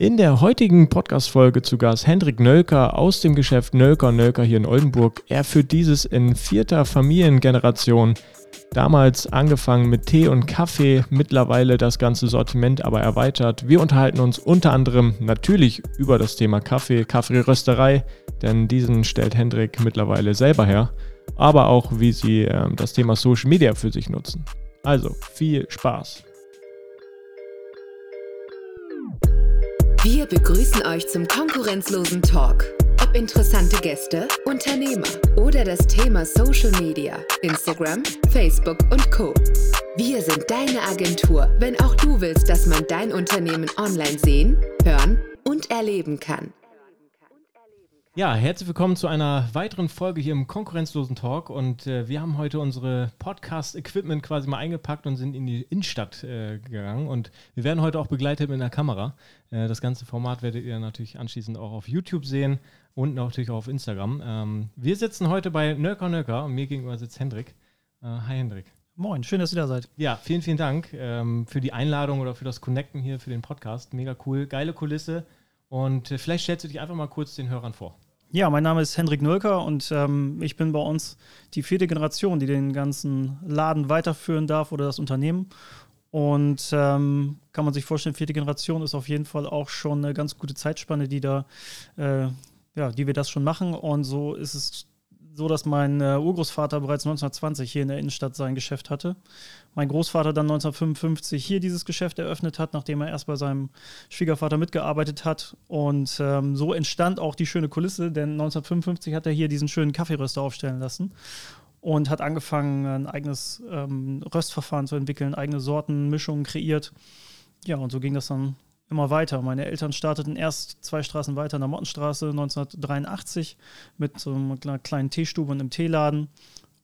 In der heutigen Podcast-Folge zu Gast Hendrik Nölker aus dem Geschäft Nölker Nölker hier in Oldenburg. Er führt dieses in vierter Familiengeneration. Damals angefangen mit Tee und Kaffee, mittlerweile das ganze Sortiment aber erweitert. Wir unterhalten uns unter anderem natürlich über das Thema Kaffee, Kaffeerösterei, denn diesen stellt Hendrik mittlerweile selber her, aber auch wie sie äh, das Thema Social Media für sich nutzen. Also viel Spaß! Wir begrüßen euch zum konkurrenzlosen Talk. Ob interessante Gäste, Unternehmer oder das Thema Social Media, Instagram, Facebook und Co. Wir sind deine Agentur, wenn auch du willst, dass man dein Unternehmen online sehen, hören und erleben kann. Ja, herzlich willkommen zu einer weiteren Folge hier im konkurrenzlosen Talk und äh, wir haben heute unsere Podcast-Equipment quasi mal eingepackt und sind in die Innenstadt äh, gegangen und wir werden heute auch begleitet mit einer Kamera. Äh, das ganze Format werdet ihr natürlich anschließend auch auf YouTube sehen und natürlich auch auf Instagram. Ähm, wir sitzen heute bei Nöcker Nöcker und mir gegenüber sitzt Hendrik. Äh, hi Hendrik. Moin, schön, dass ihr da seid. Ja, vielen, vielen Dank ähm, für die Einladung oder für das Connecten hier für den Podcast. Mega cool, geile Kulisse und äh, vielleicht stellst du dich einfach mal kurz den Hörern vor. Ja, mein Name ist Hendrik Nölker und ähm, ich bin bei uns die vierte Generation, die den ganzen Laden weiterführen darf oder das Unternehmen. Und ähm, kann man sich vorstellen, vierte Generation ist auf jeden Fall auch schon eine ganz gute Zeitspanne, die da, äh, ja, die wir das schon machen. Und so ist es so, dass mein äh, Urgroßvater bereits 1920 hier in der Innenstadt sein Geschäft hatte. Mein Großvater dann 1955 hier dieses Geschäft eröffnet hat, nachdem er erst bei seinem Schwiegervater mitgearbeitet hat. Und ähm, so entstand auch die schöne Kulisse, denn 1955 hat er hier diesen schönen Kaffeeröster aufstellen lassen und hat angefangen, ein eigenes ähm, Röstverfahren zu entwickeln, eigene Sorten, Mischungen kreiert. Ja, und so ging das dann immer weiter. Meine Eltern starteten erst zwei Straßen weiter in der Mottenstraße 1983 mit so einer kleinen Teestube und einem Teeladen.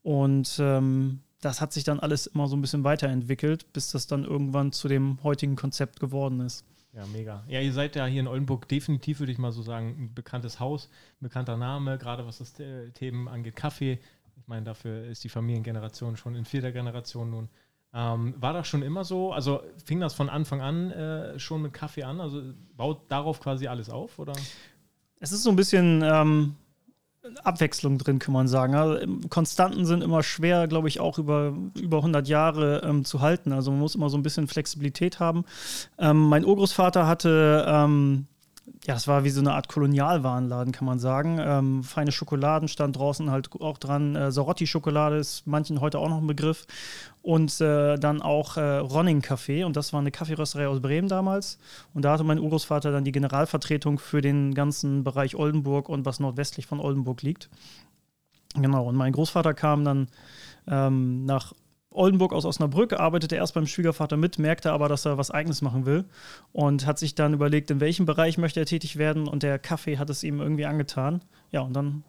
Und ähm, das hat sich dann alles immer so ein bisschen weiterentwickelt, bis das dann irgendwann zu dem heutigen Konzept geworden ist. Ja, mega. Ja, ihr seid ja hier in Oldenburg definitiv, würde ich mal so sagen, ein bekanntes Haus, ein bekannter Name, gerade was das Themen angeht. Kaffee. Ich meine, dafür ist die Familiengeneration schon in vierter Generation nun ähm, war das schon immer so? Also fing das von Anfang an äh, schon mit Kaffee an? Also baut darauf quasi alles auf, oder? Es ist so ein bisschen ähm, Abwechslung drin, kann man sagen. Also, Konstanten sind immer schwer, glaube ich, auch über, über 100 Jahre ähm, zu halten. Also man muss immer so ein bisschen Flexibilität haben. Ähm, mein Urgroßvater hatte ähm, ja, es war wie so eine Art Kolonialwarenladen, kann man sagen. Ähm, feine Schokoladen stand draußen halt auch dran. Äh, Sarotti-Schokolade ist manchen heute auch noch ein Begriff. Und äh, dann auch äh, Ronning Café. Und das war eine Kaffeerösterei aus Bremen damals. Und da hatte mein Urgroßvater dann die Generalvertretung für den ganzen Bereich Oldenburg und was nordwestlich von Oldenburg liegt. Genau. Und mein Großvater kam dann ähm, nach Oldenburg aus Osnabrück, arbeitete erst beim Schwiegervater mit, merkte aber, dass er was Eigenes machen will und hat sich dann überlegt, in welchem Bereich möchte er tätig werden und der Kaffee hat es ihm irgendwie angetan. Ja, und dann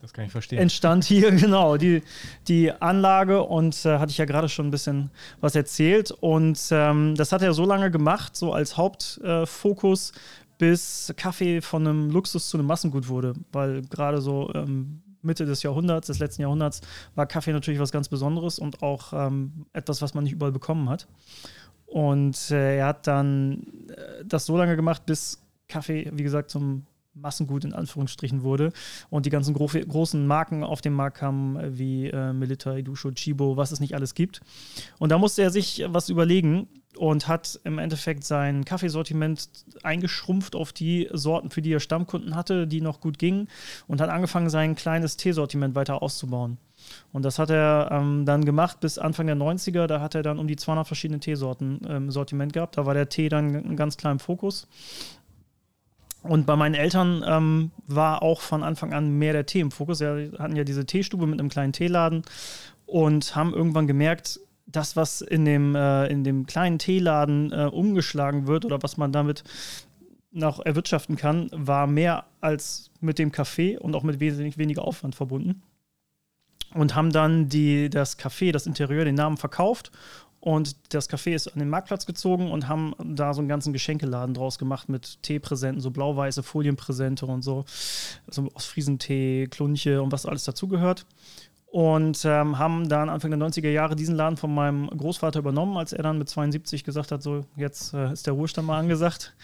entstand hier genau die, die Anlage und äh, hatte ich ja gerade schon ein bisschen was erzählt. Und ähm, das hat er so lange gemacht, so als Hauptfokus, äh, bis Kaffee von einem Luxus zu einem Massengut wurde, weil gerade so ähm, Mitte des Jahrhunderts, des letzten Jahrhunderts, war Kaffee natürlich was ganz Besonderes und auch ähm, etwas, was man nicht überall bekommen hat. Und äh, er hat dann äh, das so lange gemacht, bis Kaffee, wie gesagt, zum Massengut in Anführungsstrichen wurde und die ganzen gro großen Marken auf den Markt kamen, wie äh, Melita, Edusho, Chibo, was es nicht alles gibt. Und da musste er sich was überlegen und hat im Endeffekt sein Kaffeesortiment eingeschrumpft auf die Sorten, für die er Stammkunden hatte, die noch gut gingen und hat angefangen, sein kleines Teesortiment weiter auszubauen. Und das hat er ähm, dann gemacht bis Anfang der 90er. Da hat er dann um die 200 verschiedene Teesorten im ähm, Sortiment gehabt. Da war der Tee dann ganz kleiner Fokus. Und bei meinen Eltern ähm, war auch von Anfang an mehr der Tee im Fokus. Sie hatten ja diese Teestube mit einem kleinen Teeladen und haben irgendwann gemerkt, das, was in dem, äh, in dem kleinen Teeladen äh, umgeschlagen wird oder was man damit noch erwirtschaften kann, war mehr als mit dem Kaffee und auch mit wesentlich weniger Aufwand verbunden. Und haben dann die, das Café, das Interieur, den Namen verkauft und das Café ist an den Marktplatz gezogen und haben da so einen ganzen Geschenkeladen draus gemacht mit Teepräsenten, so blau-weiße Folienpräsente und so. So aus Friesentee, Klunche und was alles dazugehört. Und ähm, haben dann Anfang der 90er Jahre diesen Laden von meinem Großvater übernommen, als er dann mit 72 gesagt hat, so jetzt äh, ist der Ruhestand mal angesagt.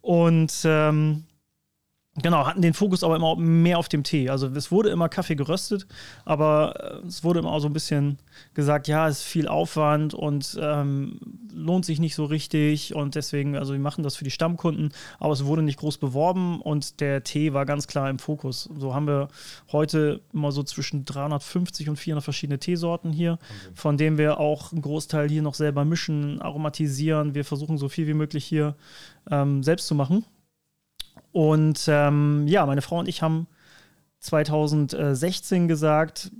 Und ähm, Genau, hatten den Fokus aber immer mehr auf dem Tee. Also es wurde immer Kaffee geröstet, aber äh, es wurde immer auch so ein bisschen gesagt, ja, es ist viel Aufwand und ähm, lohnt sich nicht so richtig und deswegen, also wir machen das für die Stammkunden, aber es wurde nicht groß beworben und der Tee war ganz klar im Fokus. So haben wir heute immer so zwischen 350 und 400 verschiedene Teesorten hier, von denen wir auch einen Großteil hier noch selber mischen, aromatisieren. Wir versuchen so viel wie möglich hier ähm, selbst zu machen. Und ähm, ja, meine Frau und ich haben 2016 gesagt,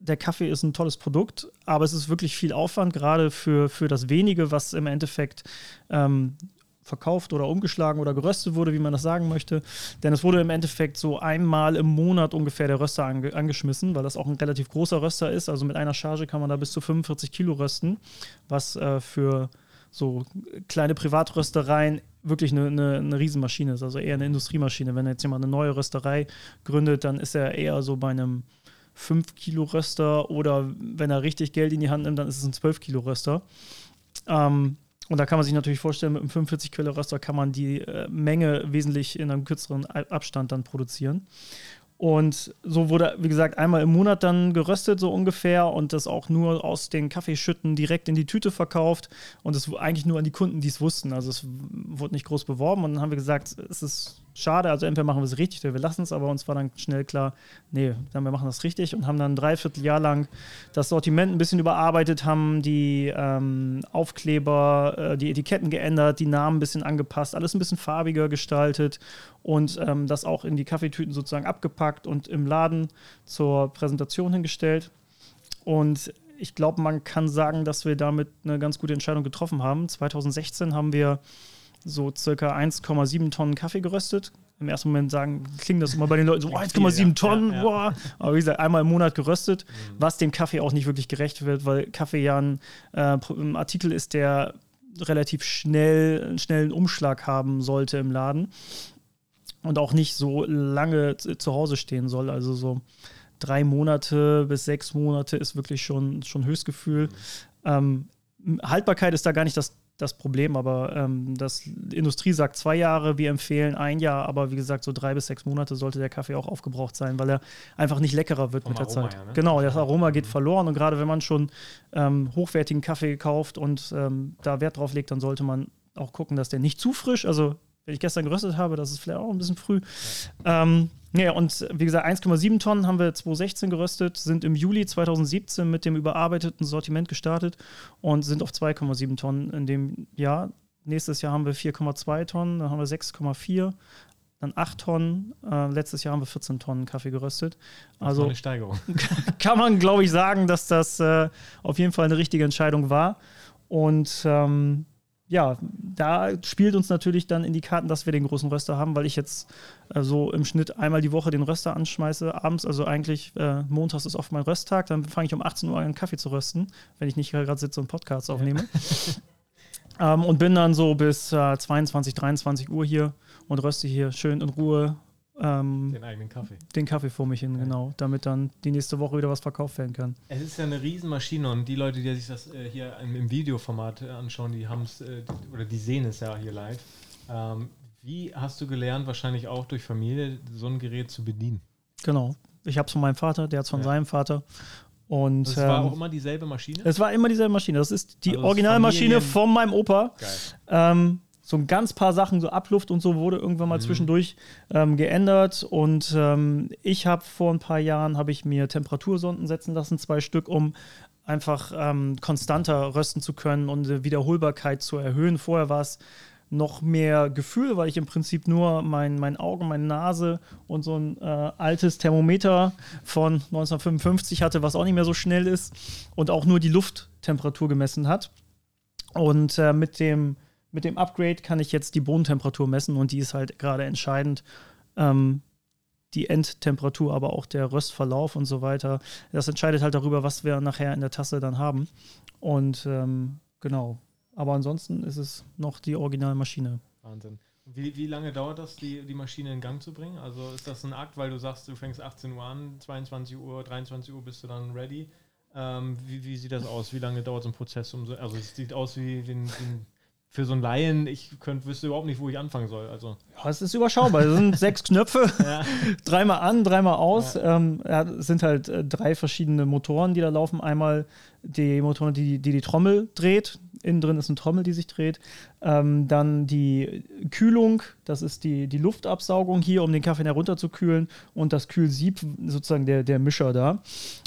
der Kaffee ist ein tolles Produkt, aber es ist wirklich viel Aufwand, gerade für, für das wenige, was im Endeffekt ähm, verkauft oder umgeschlagen oder geröstet wurde, wie man das sagen möchte. Denn es wurde im Endeffekt so einmal im Monat ungefähr der Röster ange angeschmissen, weil das auch ein relativ großer Röster ist. Also mit einer Charge kann man da bis zu 45 Kilo rösten, was äh, für so kleine Privatröstereien wirklich eine, eine, eine Riesenmaschine ist, also eher eine Industriemaschine. Wenn jetzt jemand eine neue Rösterei gründet, dann ist er eher so bei einem 5-Kilo-Röster oder wenn er richtig Geld in die Hand nimmt, dann ist es ein 12-Kilo-Röster. Ähm, und da kann man sich natürlich vorstellen, mit einem 45-Kilo-Röster kann man die äh, Menge wesentlich in einem kürzeren Abstand dann produzieren. Und so wurde, wie gesagt, einmal im Monat dann geröstet, so ungefähr, und das auch nur aus den Kaffeeschütten direkt in die Tüte verkauft. Und es eigentlich nur an die Kunden, die es wussten. Also es wurde nicht groß beworben. Und dann haben wir gesagt, es ist schade, also entweder machen wir es richtig oder wir lassen es, aber uns war dann schnell klar, nee, dann wir machen das richtig und haben dann ein Dreivierteljahr lang das Sortiment ein bisschen überarbeitet, haben die ähm, Aufkleber, äh, die Etiketten geändert, die Namen ein bisschen angepasst, alles ein bisschen farbiger gestaltet und ähm, das auch in die Kaffeetüten sozusagen abgepackt und im Laden zur Präsentation hingestellt. Und ich glaube, man kann sagen, dass wir damit eine ganz gute Entscheidung getroffen haben. 2016 haben wir so circa 1,7 Tonnen Kaffee geröstet. Im ersten Moment sagen, klingt das immer bei den Leuten so, oh, 1,7 Tonnen, ja, ja. boah. Aber wie gesagt, einmal im Monat geröstet, mhm. was dem Kaffee auch nicht wirklich gerecht wird, weil Kaffee ja ein, äh, ein Artikel ist, der relativ schnell einen schnellen Umschlag haben sollte im Laden und auch nicht so lange zu Hause stehen soll. Also so drei Monate bis sechs Monate ist wirklich schon, schon Höchstgefühl. Mhm. Ähm, Haltbarkeit ist da gar nicht das das Problem, aber ähm, das die Industrie sagt zwei Jahre, wir empfehlen ein Jahr, aber wie gesagt, so drei bis sechs Monate sollte der Kaffee auch aufgebraucht sein, weil er einfach nicht leckerer wird Vom mit der Aroma, Zeit. Ja, ne? Genau, das Aroma geht mhm. verloren und gerade wenn man schon ähm, hochwertigen Kaffee kauft und ähm, da Wert drauf legt, dann sollte man auch gucken, dass der nicht zu frisch, also wenn ich gestern geröstet habe, das ist vielleicht auch ein bisschen früh. Ja. Ja, und wie gesagt, 1,7 Tonnen haben wir 2016 geröstet, sind im Juli 2017 mit dem überarbeiteten Sortiment gestartet und sind auf 2,7 Tonnen in dem Jahr. Nächstes Jahr haben wir 4,2 Tonnen, dann haben wir 6,4, dann 8 Tonnen. Äh, letztes Jahr haben wir 14 Tonnen Kaffee geröstet. Also eine Steigerung. kann man, glaube ich, sagen, dass das äh, auf jeden Fall eine richtige Entscheidung war. Und ähm, ja, da spielt uns natürlich dann in die Karten, dass wir den großen Röster haben, weil ich jetzt äh, so im Schnitt einmal die Woche den Röster anschmeiße, abends, also eigentlich äh, montags ist oft mein Rösttag, dann fange ich um 18 Uhr an, Kaffee zu rösten, wenn ich nicht gerade sitze und Podcasts aufnehme. Ja. ähm, und bin dann so bis äh, 22, 23 Uhr hier und röste hier schön in Ruhe ähm, den eigenen Kaffee. Den Kaffee vor mich hin, ja. genau, damit dann die nächste Woche wieder was verkauft werden kann. Es ist ja eine Riesenmaschine und die Leute, die sich das äh, hier im, im, Videoformat anschauen, die haben es, äh, oder die sehen es ja hier live. Ähm, wie hast du gelernt, wahrscheinlich auch durch Familie, so ein Gerät zu bedienen? Genau. Ich habe es von meinem Vater, der hat es von ja. seinem Vater. Und, es war ähm, auch immer dieselbe Maschine? Es war immer dieselbe Maschine. Das ist die also Originalmaschine von meinem Opa. Geil. So ein ganz paar Sachen, so Abluft und so, wurde irgendwann mal mhm. zwischendurch ähm, geändert. Und ähm, ich habe vor ein paar Jahren, habe ich mir Temperatursonden setzen lassen, zwei Stück, um einfach ähm, konstanter rösten zu können und die Wiederholbarkeit zu erhöhen. Vorher war es noch mehr Gefühl, weil ich im Prinzip nur mein, mein Auge, meine Nase und so ein äh, altes Thermometer von 1955 hatte, was auch nicht mehr so schnell ist und auch nur die Lufttemperatur gemessen hat. Und äh, mit dem mit dem Upgrade kann ich jetzt die Bodentemperatur messen und die ist halt gerade entscheidend. Ähm, die Endtemperatur, aber auch der Röstverlauf und so weiter. Das entscheidet halt darüber, was wir nachher in der Tasse dann haben. Und ähm, genau. Aber ansonsten ist es noch die Originalmaschine. Wahnsinn. Wie, wie lange dauert das, die, die Maschine in Gang zu bringen? Also ist das ein Akt, weil du sagst, du fängst 18 Uhr an, 22 Uhr, 23 Uhr bist du dann ready? Ähm, wie, wie, sieht das aus? Wie lange dauert so ein Prozess? Um so, also es sieht aus wie, wie ein für so einen Laien, ich könnt, wüsste überhaupt nicht, wo ich anfangen soll. Also. Ja, es ist überschaubar. Es sind sechs Knöpfe, ja. dreimal an, dreimal aus. Ja. Ähm, ja, es sind halt äh, drei verschiedene Motoren, die da laufen. Einmal die Motoren, die die, die Trommel dreht. Innen drin ist eine Trommel, die sich dreht. Ähm, dann die Kühlung, das ist die, die Luftabsaugung hier, um den Kaffee herunterzukühlen. Und das Kühlsieb, sozusagen der, der Mischer da.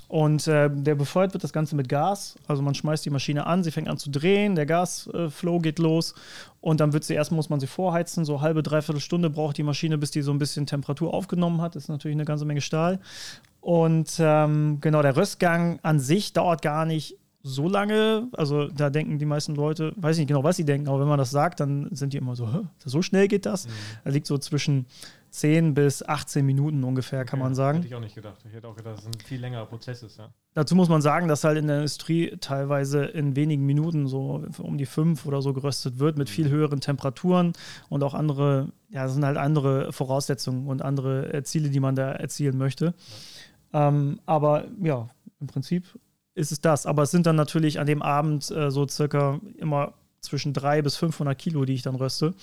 Und äh, der befeuert wird das Ganze mit Gas. Also man schmeißt die Maschine an, sie fängt an zu drehen, der Gasflow äh, geht los und dann wird sie erstmal muss man sie vorheizen. So halbe, dreiviertel Stunde braucht die Maschine, bis die so ein bisschen Temperatur aufgenommen hat. Das ist natürlich eine ganze Menge Stahl. Und ähm, genau, der Röstgang an sich dauert gar nicht so lange. Also da denken die meisten Leute, weiß ich nicht genau, was sie denken, aber wenn man das sagt, dann sind die immer so, so schnell geht das. Mhm. Da liegt so zwischen 10 bis 18 Minuten ungefähr, kann okay, man sagen. Hätte ich auch nicht gedacht. Ich hätte auch gedacht, dass es ein viel längerer Prozess ist, ja. Dazu muss man sagen, dass halt in der Industrie teilweise in wenigen Minuten so um die fünf oder so geröstet wird, mit viel mhm. höheren Temperaturen und auch andere, ja, das sind halt andere Voraussetzungen und andere äh, Ziele, die man da erzielen möchte. Ja. Ähm, aber ja, im Prinzip ist es das. Aber es sind dann natürlich an dem Abend äh, so circa immer zwischen 300 bis 500 Kilo, die ich dann röste.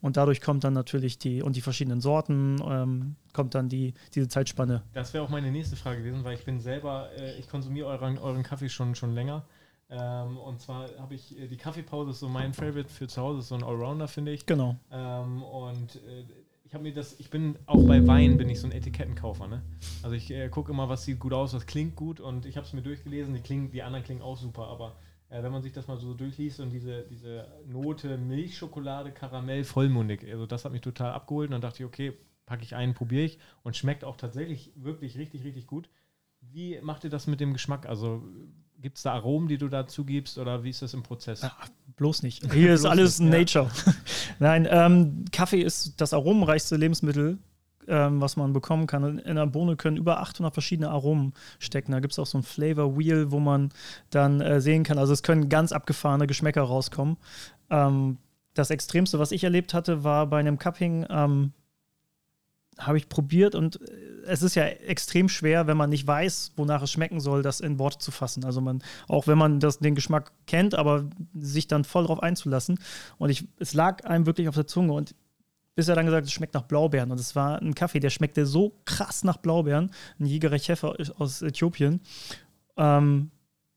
Und dadurch kommt dann natürlich die, und die verschiedenen Sorten, ähm, kommt dann die, diese Zeitspanne. Das wäre auch meine nächste Frage gewesen, weil ich bin selber, äh, ich konsumiere euren, euren Kaffee schon, schon länger. Ähm, und zwar habe ich, äh, die Kaffeepause ist so mein Favorite für zu Hause, ist so ein Allrounder, finde ich. Genau. Ähm, und äh, ich habe mir das, ich bin auch bei Wein bin ich so ein Etikettenkaufer, ne? Also ich äh, gucke immer, was sieht gut aus, was klingt gut und ich habe es mir durchgelesen, die klingen, die anderen klingen auch super, aber äh, wenn man sich das mal so durchliest und diese, diese Note Milchschokolade, Karamell, vollmundig, also das hat mich total abgeholt und dann dachte ich, okay, packe ich ein, probiere ich und schmeckt auch tatsächlich wirklich richtig, richtig gut. Wie macht ihr das mit dem Geschmack? Also gibt es da Aromen, die du dazu gibst oder wie ist das im Prozess? Ja, bloß nicht. Hier ist alles nicht, Nature. Ja. Nein, ähm, Kaffee ist das aromenreichste Lebensmittel ähm, was man bekommen kann. In einer Bohne können über 800 verschiedene Aromen stecken. Da gibt es auch so ein Flavor Wheel, wo man dann äh, sehen kann. Also es können ganz abgefahrene Geschmäcker rauskommen. Ähm, das Extremste, was ich erlebt hatte, war bei einem Cupping. Ähm, habe ich probiert und äh, es ist ja extrem schwer, wenn man nicht weiß, wonach es schmecken soll, das in Worte zu fassen. Also man, auch wenn man das, den Geschmack kennt, aber sich dann voll darauf einzulassen. Und ich, es lag einem wirklich auf der Zunge und bis er dann gesagt es schmeckt nach Blaubeeren. Und es war ein Kaffee, der schmeckte so krass nach Blaubeeren. Ein Jägerer Cheffer aus Äthiopien. Ähm,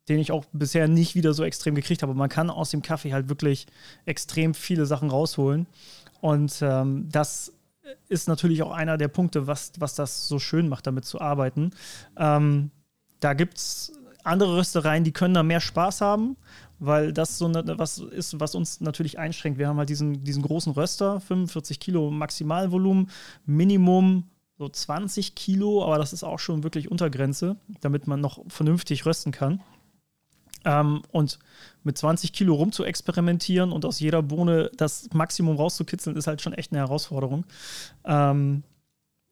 den ich auch bisher nicht wieder so extrem gekriegt habe. Man kann aus dem Kaffee halt wirklich extrem viele Sachen rausholen. Und ähm, das ist natürlich auch einer der Punkte, was, was das so schön macht, damit zu arbeiten. Ähm, da gibt es andere Röstereien, die können da mehr Spaß haben weil das so ne, was ist, was uns natürlich einschränkt. Wir haben halt diesen, diesen großen Röster, 45 Kilo Maximalvolumen, Minimum so 20 Kilo, aber das ist auch schon wirklich Untergrenze, damit man noch vernünftig rösten kann. Ähm, und mit 20 Kilo rum zu experimentieren und aus jeder Bohne das Maximum rauszukitzeln, ist halt schon echt eine Herausforderung. Ähm,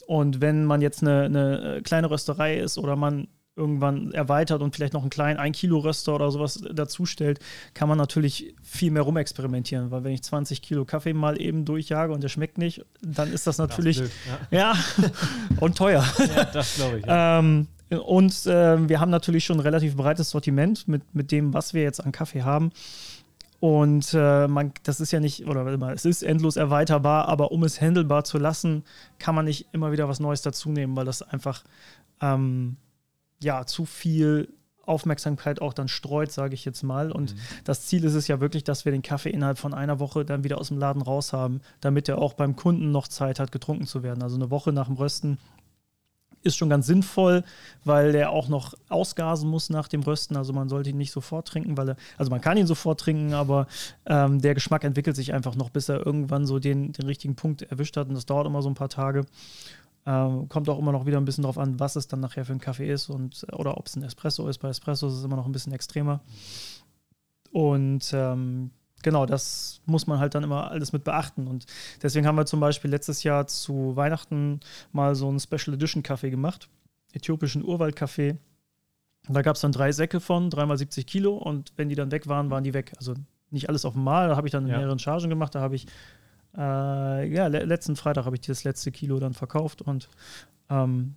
und wenn man jetzt eine, eine kleine Rösterei ist oder man irgendwann erweitert und vielleicht noch einen kleinen 1 Kilo Röster oder sowas dazustellt, kann man natürlich viel mehr rumexperimentieren, weil wenn ich 20 Kilo Kaffee mal eben durchjage und der schmeckt nicht, dann ist das natürlich das ja. ja und teuer. Ja, das glaube ich. Ja. ähm, und äh, wir haben natürlich schon ein relativ breites Sortiment mit, mit dem, was wir jetzt an Kaffee haben. Und äh, man, das ist ja nicht, oder es ist endlos erweiterbar, aber um es handelbar zu lassen, kann man nicht immer wieder was Neues dazu nehmen, weil das einfach ähm, ja, zu viel Aufmerksamkeit auch dann streut, sage ich jetzt mal. Und mhm. das Ziel ist es ja wirklich, dass wir den Kaffee innerhalb von einer Woche dann wieder aus dem Laden raus haben, damit er auch beim Kunden noch Zeit hat, getrunken zu werden. Also eine Woche nach dem Rösten ist schon ganz sinnvoll, weil der auch noch ausgasen muss nach dem Rösten. Also man sollte ihn nicht sofort trinken, weil er, also man kann ihn sofort trinken, aber ähm, der Geschmack entwickelt sich einfach noch, bis er irgendwann so den, den richtigen Punkt erwischt hat. Und das dauert immer so ein paar Tage. Ähm, kommt auch immer noch wieder ein bisschen drauf an, was es dann nachher für ein Kaffee ist und oder ob es ein Espresso ist. Bei Espresso ist es immer noch ein bisschen extremer. Und ähm, genau, das muss man halt dann immer alles mit beachten. Und deswegen haben wir zum Beispiel letztes Jahr zu Weihnachten mal so einen Special Edition Kaffee gemacht. Äthiopischen Urwaldkaffee. Da gab es dann drei Säcke von, dreimal 70 Kilo. Und wenn die dann weg waren, waren die weg. Also nicht alles auf einmal. Da habe ich dann in ja. mehreren Chargen gemacht. Da habe ich äh, ja, le letzten Freitag habe ich das letzte Kilo dann verkauft und ähm,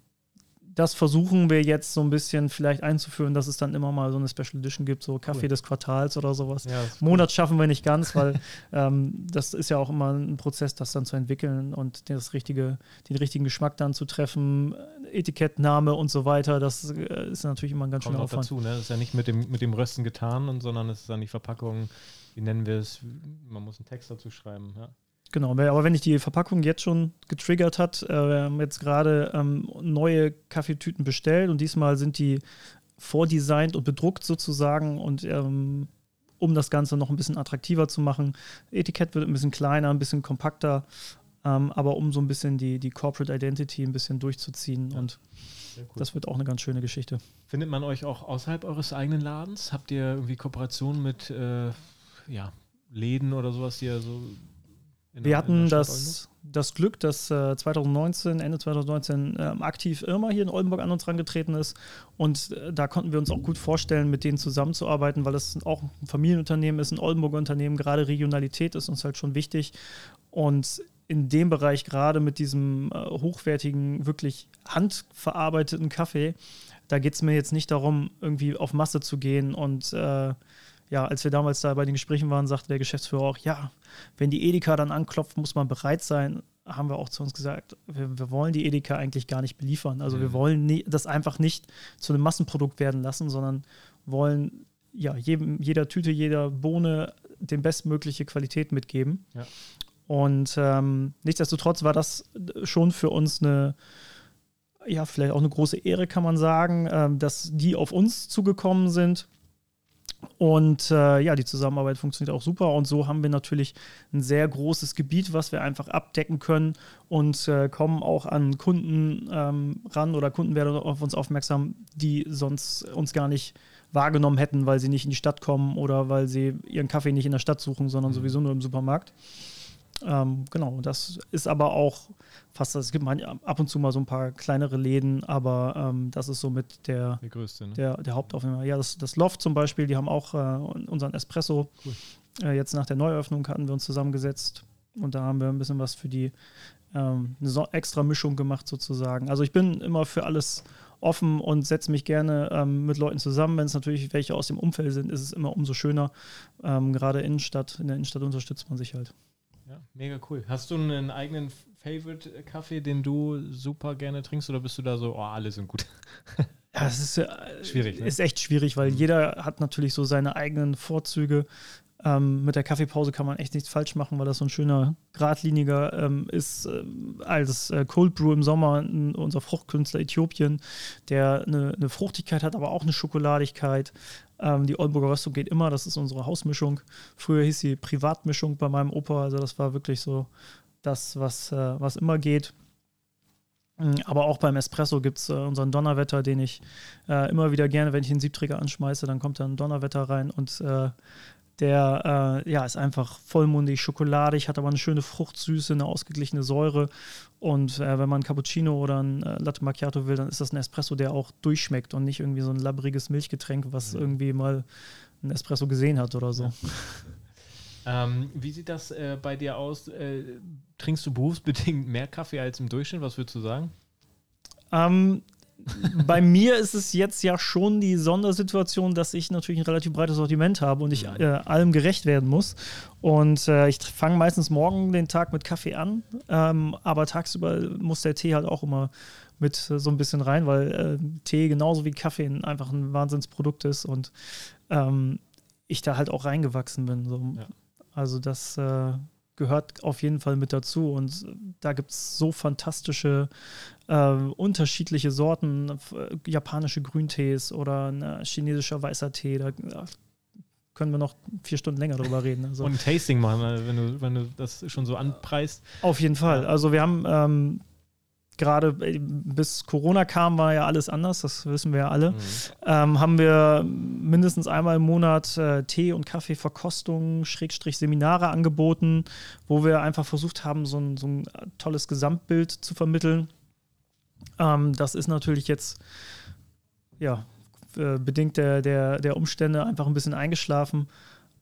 das versuchen wir jetzt so ein bisschen vielleicht einzuführen, dass es dann immer mal so eine Special Edition gibt, so Kaffee cool. des Quartals oder sowas. Ja, Monat cool. schaffen wir nicht ganz, weil ähm, das ist ja auch immer ein Prozess, das dann zu entwickeln und das richtige, den richtigen Geschmack dann zu treffen, Etikettname und so weiter. Das äh, ist natürlich immer ein ganz schöner Aufwand. dazu, ne? Das ist ja nicht mit dem, mit dem Rösten getan, und, sondern es ist dann die Verpackung, wie nennen wir es, man muss einen Text dazu schreiben, ja. Genau, aber wenn ich die Verpackung jetzt schon getriggert hat, äh, wir haben jetzt gerade ähm, neue Kaffeetüten bestellt und diesmal sind die vordesignt und bedruckt sozusagen und ähm, um das Ganze noch ein bisschen attraktiver zu machen. Etikett wird ein bisschen kleiner, ein bisschen kompakter, ähm, aber um so ein bisschen die, die Corporate Identity ein bisschen durchzuziehen ja. und cool. das wird auch eine ganz schöne Geschichte. Findet man euch auch außerhalb eures eigenen Ladens? Habt ihr irgendwie Kooperationen mit äh, ja, Läden oder sowas, die ihr so wir hatten das, das Glück, dass äh, 2019, Ende 2019 äh, aktiv Irma hier in Oldenburg an uns herangetreten ist. Und äh, da konnten wir uns auch gut vorstellen, mit denen zusammenzuarbeiten, weil das auch ein Familienunternehmen ist, ein Oldenburger Unternehmen. Gerade Regionalität ist uns halt schon wichtig. Und in dem Bereich, gerade mit diesem äh, hochwertigen, wirklich handverarbeiteten Kaffee, da geht es mir jetzt nicht darum, irgendwie auf Masse zu gehen und äh, ja, als wir damals da bei den Gesprächen waren, sagte der Geschäftsführer auch, ja, wenn die Edeka dann anklopft, muss man bereit sein. Haben wir auch zu uns gesagt, wir, wir wollen die Edeka eigentlich gar nicht beliefern. Also mhm. wir wollen nie, das einfach nicht zu einem Massenprodukt werden lassen, sondern wollen ja jedem, jeder Tüte, jeder Bohne den bestmögliche Qualität mitgeben. Ja. Und ähm, nichtsdestotrotz war das schon für uns eine, ja, vielleicht auch eine große Ehre, kann man sagen, ähm, dass die auf uns zugekommen sind und äh, ja, die Zusammenarbeit funktioniert auch super. Und so haben wir natürlich ein sehr großes Gebiet, was wir einfach abdecken können und äh, kommen auch an Kunden ähm, ran oder Kunden werden auf uns aufmerksam, die sonst uns gar nicht wahrgenommen hätten, weil sie nicht in die Stadt kommen oder weil sie ihren Kaffee nicht in der Stadt suchen, sondern mhm. sowieso nur im Supermarkt. Ähm, genau, das ist aber auch fast, es gibt ab und zu mal so ein paar kleinere Läden, aber ähm, das ist somit der, der größte, ne? der, der Hauptaufnehmer. Ja, das, das Loft zum Beispiel, die haben auch äh, unseren Espresso. Cool. Äh, jetzt nach der Neueröffnung hatten wir uns zusammengesetzt und da haben wir ein bisschen was für die ähm, eine so extra Mischung gemacht sozusagen. Also ich bin immer für alles offen und setze mich gerne ähm, mit Leuten zusammen. Wenn es natürlich welche aus dem Umfeld sind, ist es immer umso schöner. Ähm, gerade Innenstadt, in der Innenstadt unterstützt man sich halt. Ja, mega cool. Hast du einen eigenen Favorite-Kaffee, den du super gerne trinkst oder bist du da so, oh, alle sind gut? Ja, es ist, äh, schwierig, ne? ist echt schwierig, weil mhm. jeder hat natürlich so seine eigenen Vorzüge. Ähm, mit der Kaffeepause kann man echt nichts falsch machen, weil das so ein schöner, geradliniger ähm, ist. Äh, als äh, Cold Brew im Sommer, n, unser Fruchtkünstler Äthiopien, der eine, eine, Fruchtigkeit hat, aber auch eine Schokoladigkeit. Ähm, die Oldenburger Röstung geht immer, das ist unsere Hausmischung. Früher hieß sie Privatmischung bei meinem Opa, also das war wirklich so das, was, äh, was immer geht. Mm, aber auch beim Espresso gibt es äh, unseren Donnerwetter, den ich äh, immer wieder gerne, wenn ich den Siebträger anschmeiße, dann kommt da ein Donnerwetter rein und äh, der äh, ja, ist einfach vollmundig, schokoladig, hat aber eine schöne Fruchtsüße, eine ausgeglichene Säure. Und äh, wenn man ein Cappuccino oder ein äh, Latte Macchiato will, dann ist das ein Espresso, der auch durchschmeckt und nicht irgendwie so ein labbriges Milchgetränk, was mhm. irgendwie mal ein Espresso gesehen hat oder so. Ja. ähm, wie sieht das äh, bei dir aus? Äh, trinkst du berufsbedingt mehr Kaffee als im Durchschnitt? Was würdest du sagen? Ähm, bei mir ist es jetzt ja schon die Sondersituation, dass ich natürlich ein relativ breites Sortiment habe und ich äh, allem gerecht werden muss. Und äh, ich fange meistens morgen den Tag mit Kaffee an, ähm, aber tagsüber muss der Tee halt auch immer mit äh, so ein bisschen rein, weil äh, Tee genauso wie Kaffee einfach ein Wahnsinnsprodukt ist und ähm, ich da halt auch reingewachsen bin. So. Ja. Also das äh, gehört auf jeden Fall mit dazu. Und da gibt es so fantastische äh, unterschiedliche Sorten, äh, japanische Grüntees oder ein chinesischer weißer Tee. Da können wir noch vier Stunden länger drüber reden. Also. Und ein Tasting machen, wenn du, wenn du das schon so anpreist. Auf jeden Fall. Also wir haben ähm, gerade äh, bis Corona kam, war ja alles anders, das wissen wir ja alle. Mhm. Ähm, haben wir mindestens einmal im Monat äh, Tee- und Kaffeeverkostungen, Schrägstrich Seminare angeboten, wo wir einfach versucht haben, so ein, so ein tolles Gesamtbild zu vermitteln. Ähm, das ist natürlich jetzt, ja, äh, bedingt der, der, der Umstände einfach ein bisschen eingeschlafen.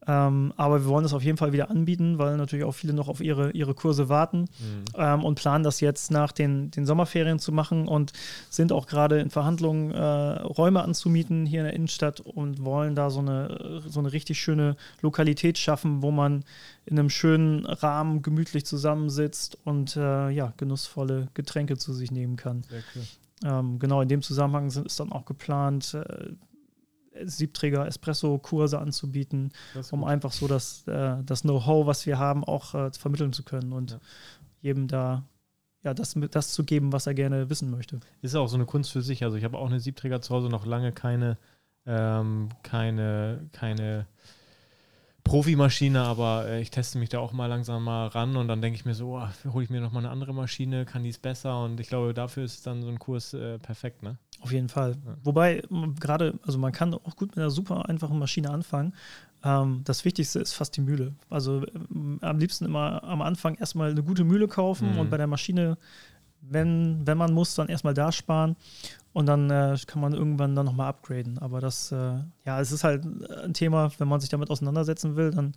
Ähm, aber wir wollen das auf jeden Fall wieder anbieten, weil natürlich auch viele noch auf ihre, ihre Kurse warten mhm. ähm, und planen das jetzt nach den, den Sommerferien zu machen und sind auch gerade in Verhandlungen, äh, Räume anzumieten hier in der Innenstadt und wollen da so eine, so eine richtig schöne Lokalität schaffen, wo man in einem schönen Rahmen gemütlich zusammensitzt und äh, ja, genussvolle Getränke zu sich nehmen kann. Cool. Ähm, genau, in dem Zusammenhang sind, ist dann auch geplant, äh, Siebträger Espresso-Kurse anzubieten, um einfach so das, äh, das Know-how, was wir haben, auch äh, vermitteln zu können und ja. jedem da ja, das, das zu geben, was er gerne wissen möchte. Ist auch so eine Kunst für sich. Also ich habe auch eine Siebträger zu Hause, noch lange keine, ähm, keine, keine Profimaschine, aber äh, ich teste mich da auch mal langsam mal ran und dann denke ich mir so, oh, hole ich mir noch mal eine andere Maschine, kann die es besser und ich glaube, dafür ist dann so ein Kurs äh, perfekt, ne? Auf jeden Fall. Ja. Wobei gerade, also man kann auch gut mit einer super einfachen Maschine anfangen. Ähm, das Wichtigste ist fast die Mühle. Also ähm, am liebsten immer am Anfang erstmal eine gute Mühle kaufen mhm. und bei der Maschine, wenn, wenn man muss, dann erstmal da sparen und dann äh, kann man irgendwann dann nochmal upgraden. Aber das, äh, ja, es ist halt ein Thema, wenn man sich damit auseinandersetzen will, dann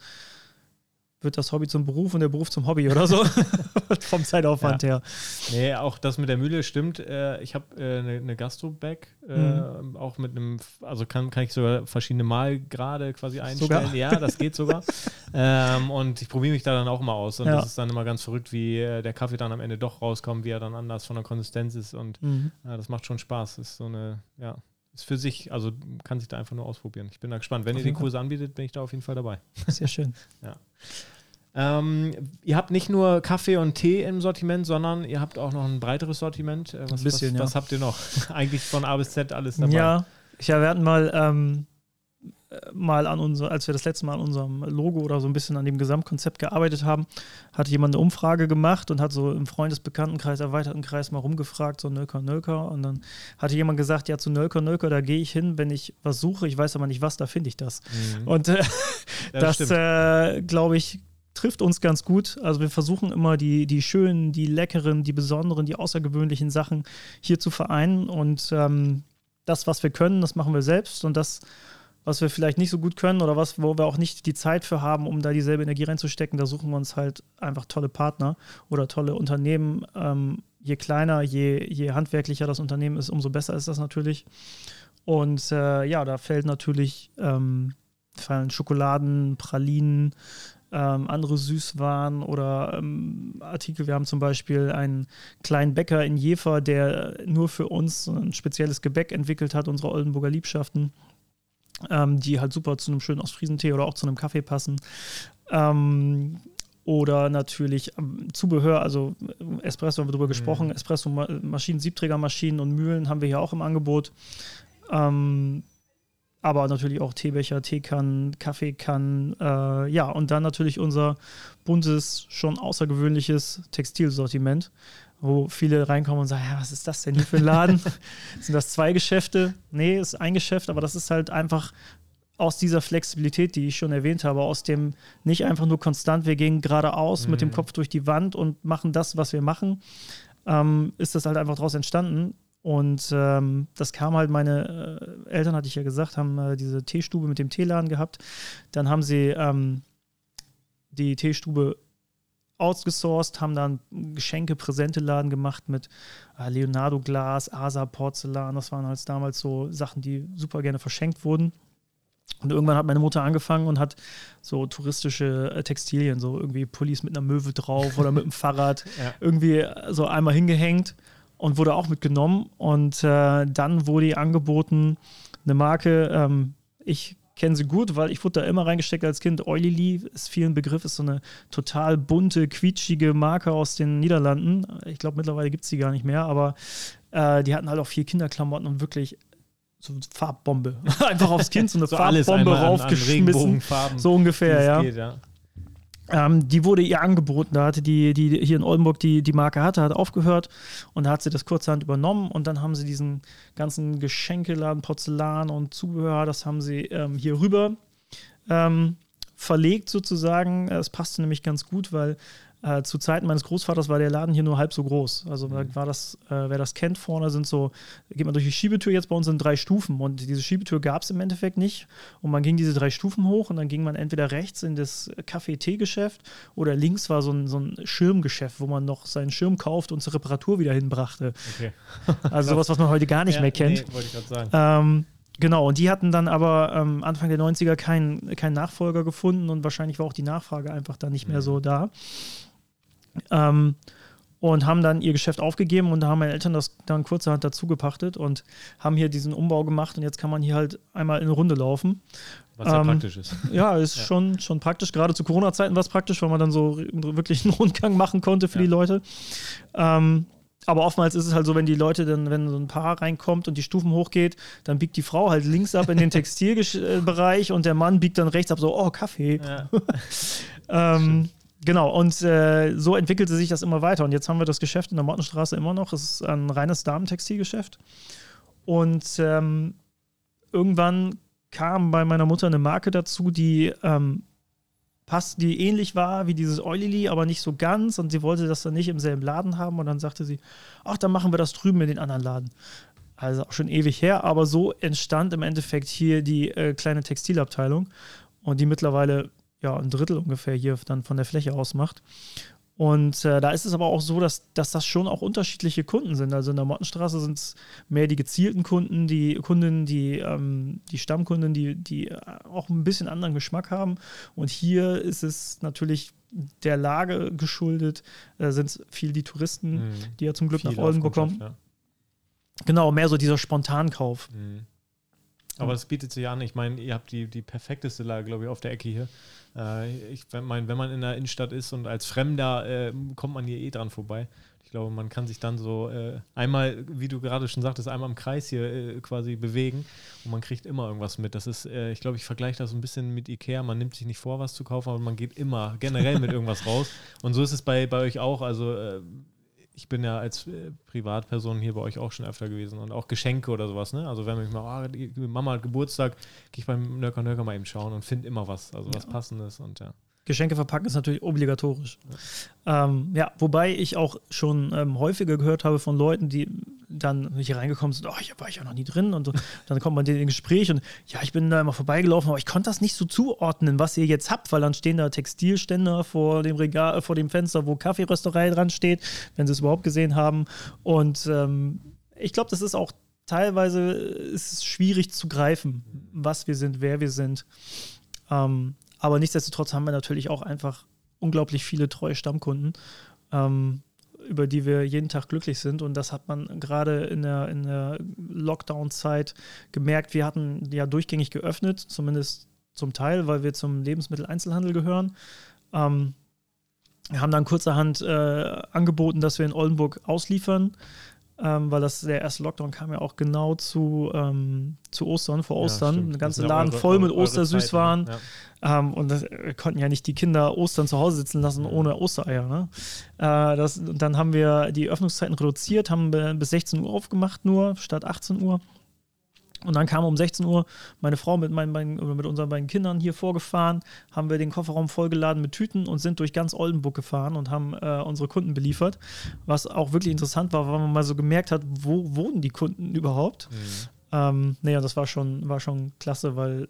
wird das Hobby zum Beruf und der Beruf zum Hobby oder so. Vom Zeitaufwand ja. her. Nee, auch das mit der Mühle stimmt. Äh, ich habe eine äh, ne, Gastro-Bag, äh, mhm. auch mit einem, also kann, kann ich sogar verschiedene Malgrade quasi einstellen. Sogar? Ja, das geht sogar. ähm, und ich probiere mich da dann auch mal aus. Und ja. das ist dann immer ganz verrückt, wie der Kaffee dann am Ende doch rauskommt, wie er dann anders von der Konsistenz ist. Und mhm. ja, das macht schon Spaß. Ist so eine, ja, ist für sich, also kann sich da einfach nur ausprobieren. Ich bin da gespannt. Wenn auf ihr die Kurse anbietet, bin ich da auf jeden Fall dabei. Sehr schön. ja. Ähm, ihr habt nicht nur Kaffee und Tee im Sortiment, sondern ihr habt auch noch ein breiteres Sortiment. Äh, was, ein bisschen, was, ja. was habt ihr noch? Eigentlich von A bis Z alles dabei. Ja, ich, ja wir hatten mal, ähm, mal an unser, als wir das letzte Mal an unserem Logo oder so ein bisschen an dem Gesamtkonzept gearbeitet haben, hat jemand eine Umfrage gemacht und hat so im Freundesbekanntenkreis, erweiterten Kreis mal rumgefragt, so Nölker, Nölker. Und dann hatte jemand gesagt, ja, zu Nölker, Nölker, da gehe ich hin, wenn ich was suche, ich weiß aber nicht was, da finde ich das. Mhm. Und äh, ja, das, äh, glaube ich, trifft uns ganz gut. Also wir versuchen immer die, die schönen, die leckeren, die besonderen, die außergewöhnlichen Sachen hier zu vereinen. Und ähm, das, was wir können, das machen wir selbst. Und das, was wir vielleicht nicht so gut können oder was, wo wir auch nicht die Zeit für haben, um da dieselbe Energie reinzustecken, da suchen wir uns halt einfach tolle Partner oder tolle Unternehmen. Ähm, je kleiner, je, je handwerklicher das Unternehmen ist, umso besser ist das natürlich. Und äh, ja, da fällt natürlich ähm, fallen Schokoladen, Pralinen, ähm, andere Süßwaren oder ähm, Artikel. Wir haben zum Beispiel einen kleinen Bäcker in Jever, der nur für uns ein spezielles Gebäck entwickelt hat, unsere Oldenburger Liebschaften, ähm, die halt super zu einem schönen Ostfriesentee oder auch zu einem Kaffee passen. Ähm, oder natürlich ähm, Zubehör, also Espresso haben wir drüber mhm. gesprochen, Espresso-Maschinen, Siebträgermaschinen und Mühlen haben wir hier auch im Angebot. Ähm, aber natürlich auch Teebecher, Teekannen, Kaffeekannen, äh, ja, und dann natürlich unser buntes, schon außergewöhnliches Textilsortiment, wo viele reinkommen und sagen, ja, was ist das denn hier für ein Laden? Sind das zwei Geschäfte? Nee, ist ein Geschäft, aber das ist halt einfach aus dieser Flexibilität, die ich schon erwähnt habe, aus dem nicht einfach nur konstant, wir gehen geradeaus mhm. mit dem mhm. Kopf durch die Wand und machen das, was wir machen, ähm, ist das halt einfach daraus entstanden. Und ähm, das kam halt, meine äh, Eltern, hatte ich ja gesagt, haben äh, diese Teestube mit dem Teeladen gehabt. Dann haben sie ähm, die Teestube outgesourced, haben dann Geschenke, Präsenteladen gemacht mit äh, Leonardo Glas, Asa Porzellan. Das waren halt damals so Sachen, die super gerne verschenkt wurden. Und irgendwann hat meine Mutter angefangen und hat so touristische äh, Textilien, so irgendwie Pullis mit einer Möwe drauf oder mit einem Fahrrad ja. irgendwie äh, so einmal hingehängt und wurde auch mitgenommen. Und äh, dann wurde ihr angeboten, eine Marke, ähm, ich kenne sie gut, weil ich wurde da immer reingesteckt als Kind. Oilily ist vielen Begriff, ist so eine total bunte, quietschige Marke aus den Niederlanden. Ich glaube, mittlerweile gibt es die gar nicht mehr, aber äh, die hatten halt auch vier Kinderklamotten und wirklich so Farbbombe. Einfach aufs Kind so eine so Farbbombe raufgeschmissen. so ungefähr, ja. Geht, ja. Ähm, die wurde ihr angeboten. Da hatte die, die hier in Oldenburg die, die Marke hatte, hat aufgehört und da hat sie das kurzerhand übernommen und dann haben sie diesen ganzen Geschenkeladen, Porzellan und Zubehör, das haben sie ähm, hier rüber ähm, verlegt sozusagen. Es passte nämlich ganz gut, weil Äh, zu Zeiten meines Großvaters war der Laden hier nur halb so groß. Also mhm. war das, äh, wer das kennt, vorne sind so, geht man durch die Schiebetür jetzt bei uns in drei Stufen und diese Schiebetür gab es im Endeffekt nicht. Und man ging diese drei Stufen hoch und dann ging man entweder rechts in das Kaffee-Tee-Geschäft oder links war so ein, so ein Schirmgeschäft, wo man noch seinen Schirm kauft und zur Reparatur wieder hinbrachte. Okay. also sowas, was man heute gar nicht ja, mehr kennt. Nee, wollte ich gerade sagen. Ähm, Genau, und die hatten dann aber ähm, Anfang der 90er keinen kein Nachfolger gefunden und wahrscheinlich war auch die Nachfrage einfach dann nicht mehr so mhm. da. Ähm, und haben dann ihr Geschäft aufgegeben und da haben meine Eltern das dann kurzerhand dazu gepachtet und haben hier diesen Umbau gemacht und jetzt kann man hier halt einmal in eine Runde laufen. Was ja ähm, praktisch ist. Ja, ist ja. Schon, schon praktisch. Gerade zu Corona-Zeiten war es praktisch, weil man dann so wirklich einen Rundgang machen konnte für ja. die Leute. Ähm, aber oftmals ist es halt so, wenn die Leute dann, wenn so ein Paar reinkommt und die Stufen hochgeht, dann biegt die Frau halt links ab in den Textilbereich und der Mann biegt dann rechts ab, so, oh, Kaffee. Ja. ähm, genau, und äh, so entwickelte sich das immer weiter. Und jetzt haben wir das Geschäft in der Mottenstraße immer noch. Es ist ein reines Damentextilgeschäft. Und ähm, irgendwann kam bei meiner Mutter eine Marke dazu, die ähm, passt, die ähnlich war wie dieses Oilily, aber nicht so ganz. Und sie wollte das dann nicht im selben Laden haben. Und dann sagte sie, ach, dann machen wir das drüben in den anderen Laden. Also auch schon ewig her, aber so entstand im Endeffekt hier die äh, kleine Textilabteilung und die mittlerweile ja ein Drittel ungefähr hier dann von der Fläche ausmacht. Und äh, da ist es aber auch so, dass, dass das schon auch unterschiedliche Kunden sind. Also in der Mottenstraße sind es mehr die gezielten Kunden, die Kundinnen, die, ähm, die Stammkunden, die, die auch ein bisschen anderen Geschmack haben. Und hier ist es natürlich der Lage geschuldet, äh, sind es viel die Touristen, mhm. die ja zum Glück viel nach Oldenburg kommen. Ja. Genau, mehr so dieser Spontankauf. Mhm. Aber das bietet sich an. Ich meine, ihr habt die, die perfekteste Lage, glaube ich, auf der Ecke hier. Äh, ich meine, wenn man in der Innenstadt ist und als Fremder äh, kommt man hier eh dran vorbei. Ich glaube, man kann sich dann so äh, einmal, wie du gerade schon sagtest, einmal im Kreis hier äh, quasi bewegen und man kriegt immer irgendwas mit. Das ist, äh, ich glaube, ich vergleiche das so ein bisschen mit Ikea. Man nimmt sich nicht vor, was zu kaufen, aber man geht immer generell mit irgendwas raus. Und so ist es bei, bei euch auch. Also äh, ich bin ja als äh, Privatperson hier bei euch auch schon öfter gewesen und auch Geschenke oder sowas, ne? Also wenn mich mal, die Mama hat Geburtstag, gehe ich beim Nöcker Nöcker mal eben schauen und finde immer was, also was ja. passendes und ja. Geschenke verpacken ist natürlich obligatorisch. Ja, ähm, ja wobei ich auch schon ähm, häufiger gehört habe von Leuten, die dann hier reingekommen sind, oh, hier war ich ja noch nie drin und dann kommt man in ein Gespräch und ja, ich bin da immer vorbeigelaufen, aber ich konnte das nicht so zuordnen, was ihr jetzt habt, weil dann stehen da Textilständer vor dem Regal, vor dem Fenster, wo Kaffeerösterei dran steht, wenn sie es überhaupt gesehen haben und ähm, ich glaube, das ist auch teilweise ist schwierig zu greifen, was wir sind, wer wir sind. Ähm, aber nichtsdestotrotz haben wir natürlich auch einfach unglaublich viele treue Stammkunden, ähm, über die wir jeden Tag glücklich sind. Und das hat man gerade in der, in der Lockdown-Zeit gemerkt. Wir hatten ja durchgängig geöffnet, zumindest zum Teil, weil wir zum Lebensmitteleinzelhandel gehören. Ähm, wir haben dann kurzerhand äh, angeboten, dass wir in Oldenburg ausliefern ähm, weil das der erste Lockdown kam ja auch genau zu, ähm, zu Ostern, vor Ostern. Ja, Ein ganzer Laden eure, voll mit Ostersüßwaren. Ja. Ähm, und das, wir konnten ja nicht die Kinder Ostern zu Hause sitzen lassen ohne Ostereier. Ne? Äh, das, dann haben wir die Öffnungszeiten reduziert, haben bis 16 Uhr aufgemacht nur, statt 18 Uhr. Und dann kam um 16 Uhr meine Frau mit, meinen beiden, mit unseren beiden Kindern hier vorgefahren, haben wir den Kofferraum vollgeladen mit Tüten und sind durch ganz Oldenburg gefahren und haben äh, unsere Kunden beliefert. Was auch wirklich interessant war, weil man mal so gemerkt hat, wo wohnen die Kunden überhaupt. Mhm. Ähm, naja, das war schon, war schon klasse, weil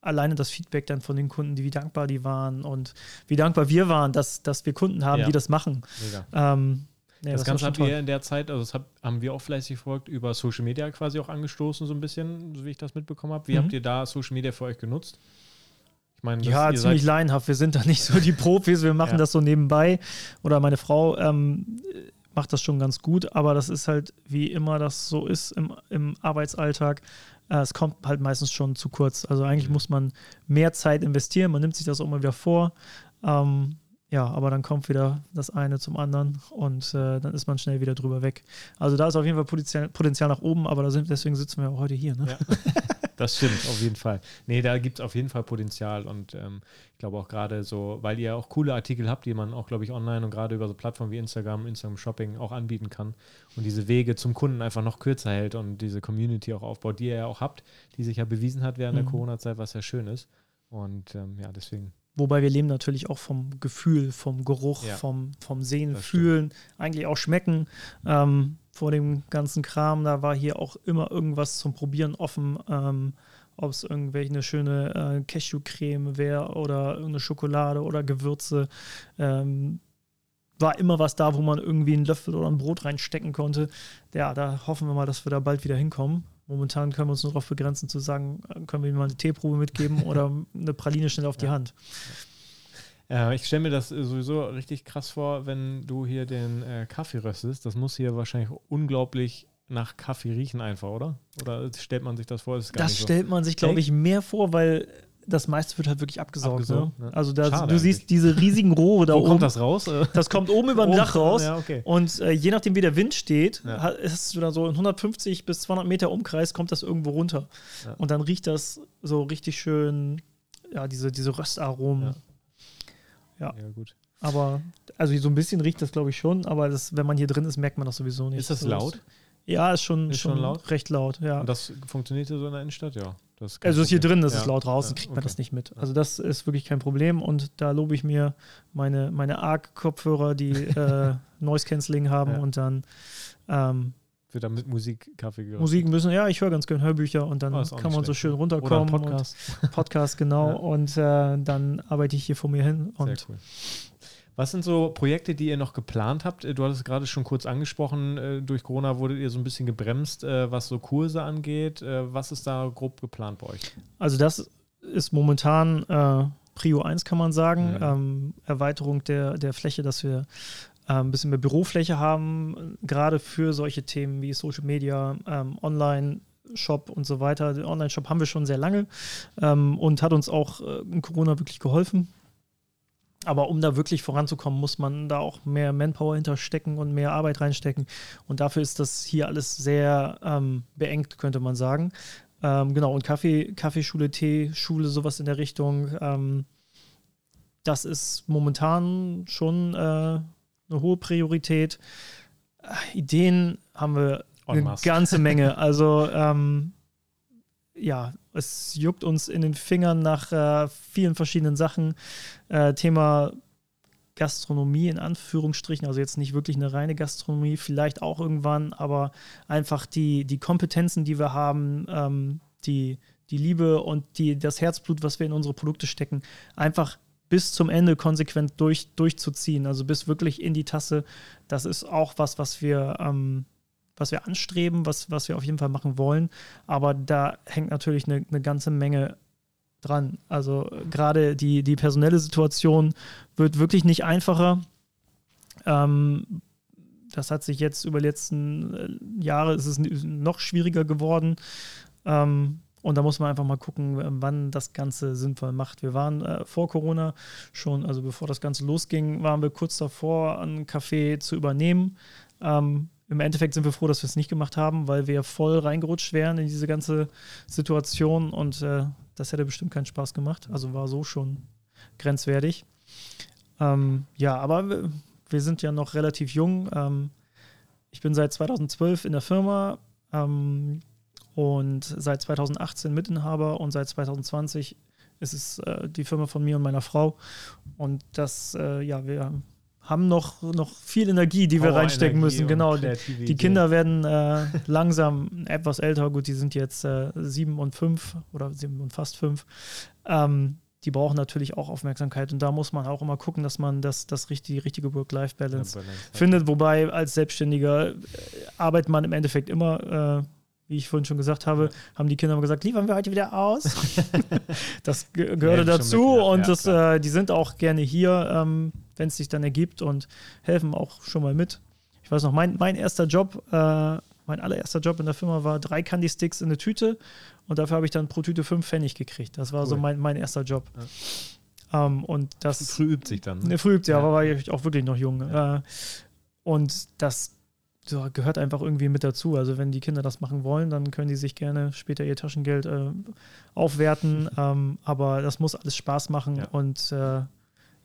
alleine das Feedback dann von den Kunden, die wie dankbar die waren und wie dankbar wir waren, dass, dass wir Kunden haben, ja. die das machen. Ähm, Nee, das, das Ganze habt ihr in der Zeit, also das hab, haben wir auch fleißig verfolgt, über Social Media quasi auch angestoßen, so ein bisschen, so wie ich das mitbekommen habe. Wie mhm. habt ihr da Social Media für euch genutzt? Ich meine, ja, ziemlich laienhaft. Wir sind da nicht so die Profis, wir machen ja. das so nebenbei. Oder meine Frau ähm, macht das schon ganz gut, aber das ist halt, wie immer das so ist im, im Arbeitsalltag. Äh, es kommt halt meistens schon zu kurz. Also eigentlich mhm. muss man mehr Zeit investieren, man nimmt sich das auch immer wieder vor. Ähm, ja, aber dann kommt wieder das eine zum anderen und äh, dann ist man schnell wieder drüber weg. Also da ist auf jeden Fall Potenzial, Potenzial nach oben, aber da sind, deswegen sitzen wir auch heute hier. Ne? Ja, das stimmt, auf jeden Fall. Nee, da gibt es auf jeden Fall Potenzial und ähm, ich glaube auch gerade so, weil ihr auch coole Artikel habt, die man auch, glaube ich, online und gerade über so Plattformen wie Instagram, Instagram Shopping auch anbieten kann und diese Wege zum Kunden einfach noch kürzer hält und diese Community auch aufbaut, die ihr ja auch habt, die sich ja bewiesen hat während mhm. der Corona-Zeit, was ja schön ist. Und ähm, ja, deswegen wobei wir leben natürlich auch vom Gefühl, vom Geruch, Ja. vom, vom Sehen, Das Fühlen, eigentlich auch Schmecken. Ähm, vor dem ganzen Kram, da war hier auch immer irgendwas zum Probieren offen. Ähm, ob es irgendwelche eine schöne äh, Cashewcreme wäre oder irgendeine Schokolade oder Gewürze. Ähm, war immer was da, wo man irgendwie einen Löffel oder ein Brot reinstecken konnte. Ja, da hoffen wir mal, dass wir da bald wieder hinkommen. Momentan können wir uns nur darauf begrenzen zu sagen, äh, können wir ihm mal eine Teeprobe mitgeben oder eine Praline schnell auf die Ja. Hand. Äh, ich stelle mir das äh, sowieso richtig krass vor, wenn du hier den äh, Kaffee röstest. Das muss hier wahrscheinlich unglaublich nach Kaffee riechen einfach, oder? Oder stellt man sich das vor? Das nicht so. stellt man sich, glaube ich, mehr vor, weil das meiste wird halt wirklich abgesaugt. Abgesaugt, ne? ne? Also da, Schade du siehst eigentlich. diese riesigen Rohre da Wo oben. kommt das raus? Das kommt oben über dem oben? Dach raus. Ja, okay. Und äh, je nachdem, wie der Wind steht, Ja. ha- hast du da so in 150 bis 200 Meter Umkreis, kommt das irgendwo runter. Ja. Und dann riecht das so richtig schön, ja, diese, diese Röstaromen. Ja. Ja. ja, gut. Aber, also so ein bisschen riecht das, glaube ich, schon, aber das, wenn man hier drin ist, merkt man das sowieso nicht. Ist das So, laut? Ja, ist schon, Ist schon, schon laut? recht laut, ja. Und das funktioniert hier so in der Innenstadt? Ja. Das ist Also ist hier drin, das Ja. ist laut draußen, kriegt man okay. das nicht mit. Also das ist wirklich kein Problem und da lobe ich mir meine, meine ARC-Kopfhörer, die äh, Noise Cancelling haben und dann ähm, Wird dann mit Musik Kaffee geröstet. Musik müssen, ja, ich höre ganz gerne Hörbücher und dann Oh, kann man so schön runterkommen. Oder Podcast. Podcast, genau. Ja. Und äh, dann arbeite ich hier vor mir hin. Sehr Und cool. Was sind so Projekte, die ihr noch geplant habt? Äh, Du hattest es gerade schon kurz angesprochen, äh, durch Corona wurdet ihr so ein bisschen gebremst, äh, was so Kurse angeht. Was ist da grob geplant bei euch? also das ist momentan äh, Prio 1, kann man sagen. Mhm. Ähm, Erweiterung der, der Fläche, dass wir äh, ein bisschen mehr Bürofläche haben, gerade für solche Themen wie Social Media, ähm, Online. Shop und so weiter. Den Online-Shop haben wir schon sehr lange ähm, und hat uns auch äh, in Corona wirklich geholfen. Aber um da wirklich voranzukommen, muss man da auch mehr Manpower hinterstecken und mehr Arbeit reinstecken. Und dafür ist das hier alles sehr ähm, beengt, könnte man sagen. Ähm, genau, und Kaffee, Kaffeeschule, Teeschule, sowas in der Richtung. Ähm, das ist momentan schon äh, eine hohe Priorität. Äh, Ideen haben wir eine ganze Menge. Also ähm, ja, es juckt uns in den Fingern nach äh, vielen verschiedenen Sachen. Äh, Thema Gastronomie in Anführungsstrichen, also jetzt nicht wirklich eine reine Gastronomie, vielleicht auch irgendwann, aber einfach die, die Kompetenzen, die wir haben, ähm, die, die Liebe und die, das Herzblut, was wir in unsere Produkte stecken, einfach bis zum Ende konsequent durch, durchzuziehen, also bis wirklich in die Tasse. Das ist auch was, was wir, ähm, was wir anstreben, was, was wir auf jeden Fall machen wollen. Aber da hängt natürlich eine, eine ganze Menge dran. Also äh, gerade die, die personelle Situation wird wirklich nicht einfacher. Ähm, das hat sich jetzt über die letzten äh, Jahre ist es noch schwieriger geworden. Ähm, und da muss man einfach mal gucken, wann das Ganze sinnvoll macht. Wir waren äh, vor Corona schon, also bevor das Ganze losging, waren wir kurz davor, ein Café zu übernehmen. Ähm, Im Endeffekt sind wir froh, dass wir es nicht gemacht haben, weil wir voll reingerutscht wären in diese ganze Situation und äh, das hätte bestimmt keinen Spaß gemacht. Also war so schon grenzwertig. Ähm, ja, aber wir, sind ja noch relativ jung. Ähm, ich bin seit 2012 in der Firma ähm, und seit 2018 Mitinhaber und seit 2020 ist es äh, die Firma von mir und meiner Frau. Und das, äh, ja, wir haben noch, noch viel Energie, die wir reinstecken müssen. Genau. Die. Kinder werden äh, langsam etwas älter. Gut, die sind jetzt äh, sieben und fünf oder sieben und fast fünf. Ähm, die brauchen natürlich auch Aufmerksamkeit. Und da muss man auch immer gucken, dass man das, das richtige, die richtige Work-Life-Balance Ja, findet. Wobei als Selbstständiger äh, arbeitet man im Endeffekt immer, äh, wie ich vorhin schon gesagt habe, haben die Kinder immer gesagt, liefern wir heute wieder aus. das ge gehörte schon dazu mit, ja. und Ja, das, äh, die sind auch gerne hier, ähm, wenn es sich dann ergibt und helfen auch schon mal mit. Ich weiß noch, mein, mein erster Job, äh, mein allererster Job in der Firma war drei Candy Sticks in eine Tüte und dafür habe ich dann pro Tüte fünf Pfennig gekriegt. Das war so Cool. mein, mein erster Job. Ähm, und das Früh übt sich dann. Ne? Ne, früh übt ja, Ja. aber war ich auch wirklich noch jung. Ja. Äh, und das so, gehört einfach irgendwie mit dazu. Also wenn die Kinder das machen wollen, dann können die sich gerne später ihr Taschengeld äh, aufwerten. ähm, aber das muss alles Spaß machen Ja. und äh,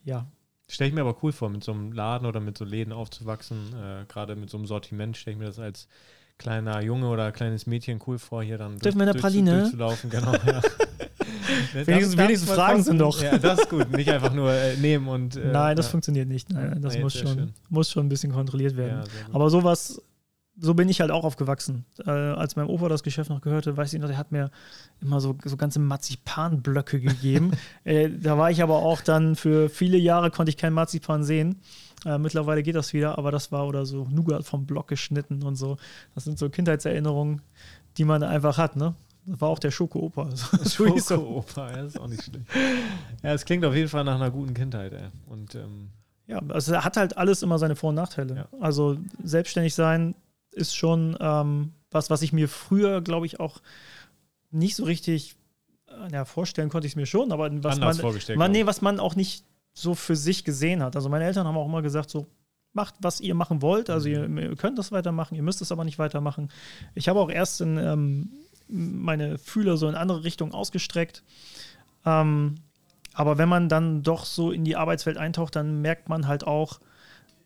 ja, Stelle ich mir aber cool vor, mit so einem Laden oder mit so Läden aufzuwachsen. Äh, Gerade mit so einem Sortiment stelle ich mir das als kleiner Junge oder kleines Mädchen cool vor, hier dann Dürfen wir eine durch, Praline? durchzulaufen. Genau, ja. wenigstens, wenigstens Fragen sind doch. Ja, das ist gut. Nicht einfach nur äh, nehmen und. Äh, Nein, das ja. funktioniert nicht. Nein, das nee, muss, schon, muss schon ein bisschen kontrolliert werden. Ja, Aber sowas, so bin ich halt auch aufgewachsen. Äh, als mein Opa das Geschäft noch gehörte, weiß ich noch, der hat mir immer so, so ganze Marzipanblöcke gegeben. äh, da war ich aber auch dann für viele Jahre, konnte ich kein Marzipan sehen. Äh, mittlerweile geht das wieder, aber das war oder so Nougat vom Block geschnitten und so. Das sind so Kindheitserinnerungen, die man einfach hat, ne? Das war auch der Schoko-Opa. Schoko-Opa, ja, ist auch nicht schlecht. Ja, es klingt auf jeden Fall nach einer guten Kindheit, ey. Und, ähm ja, also er hat halt alles immer seine Vor- und Nachteile. Ja. Also selbstständig sein ist schon ähm, was, was ich mir früher, glaube ich, auch nicht so richtig äh, ja, vorstellen konnte ich es mir schon, aber was Anders man, man, nee, was man auch nicht so für sich gesehen hat. Also meine Eltern haben auch immer gesagt, so macht, was ihr machen wollt. Also ihr, mhm. ihr könnt das weitermachen, ihr müsst es aber nicht weitermachen. Ich habe auch erst in, ähm, meine Fühler so in andere Richtungen ausgestreckt. Ähm, aber wenn man dann doch so in die Arbeitswelt eintaucht, dann merkt man halt auch,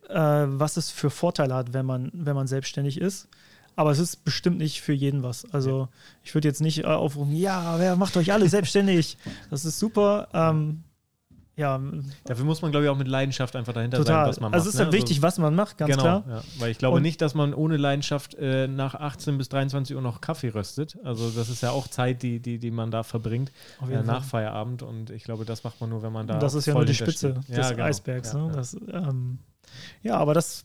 äh, was es für Vorteile hat, wenn man, wenn man selbstständig ist. Aber es ist bestimmt nicht für jeden was. Also ich würde jetzt nicht äh, aufrufen, ja, wer macht euch alle selbstständig? Das ist super. Ähm, ja. Dafür muss man, glaube ich, auch mit Leidenschaft einfach dahinter total. sein, was man macht. Also es ist ne? ja wichtig, also, was man macht, ganz genau, klar. Ja. Weil ich glaube und nicht, dass man ohne Leidenschaft äh, nach 18 bis 23 Uhr noch Kaffee röstet. Also das ist ja auch Zeit, die, die, die man da verbringt äh, nach Feierabend. Und ich glaube, das macht man nur, wenn man da. Das ist ja nur die Spitze des ja, genau. Eisbergs. Ne? Das, ähm, ja, aber das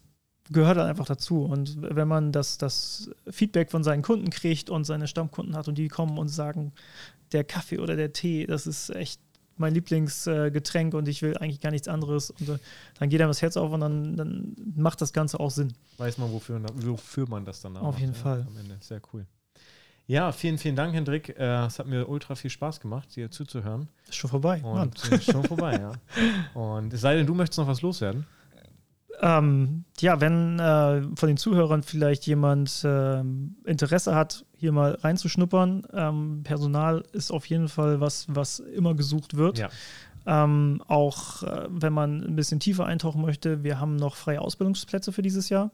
gehört dann einfach dazu. Und wenn man das, das Feedback von seinen Kunden kriegt und seine Stammkunden hat und die kommen und sagen, der Kaffee oder der Tee, das ist echt mein Lieblingsgetränk und ich will eigentlich gar nichts anderes. Und äh, dann geht einem das Herz auf und dann, dann macht das Ganze auch Sinn. Weiß man, wofür, wofür man das dann Auf jeden ja, Fall. Am Ende. Sehr cool. Ja, vielen, vielen Dank, Hendrik. Äh, es hat mir ultra viel Spaß gemacht, dir zuzuhören. Ist schon vorbei. Und, ist schon vorbei, ja. Und es sei denn, du möchtest noch was loswerden. Ähm, ja, wenn äh, von den Zuhörern vielleicht jemand äh, Interesse hat, hier mal reinzuschnuppern, ähm, Personal ist auf jeden Fall was, was immer gesucht wird. Ja. Ähm, auch äh, wenn man ein bisschen tiefer eintauchen möchte, wir haben noch freie Ausbildungsplätze für dieses Jahr.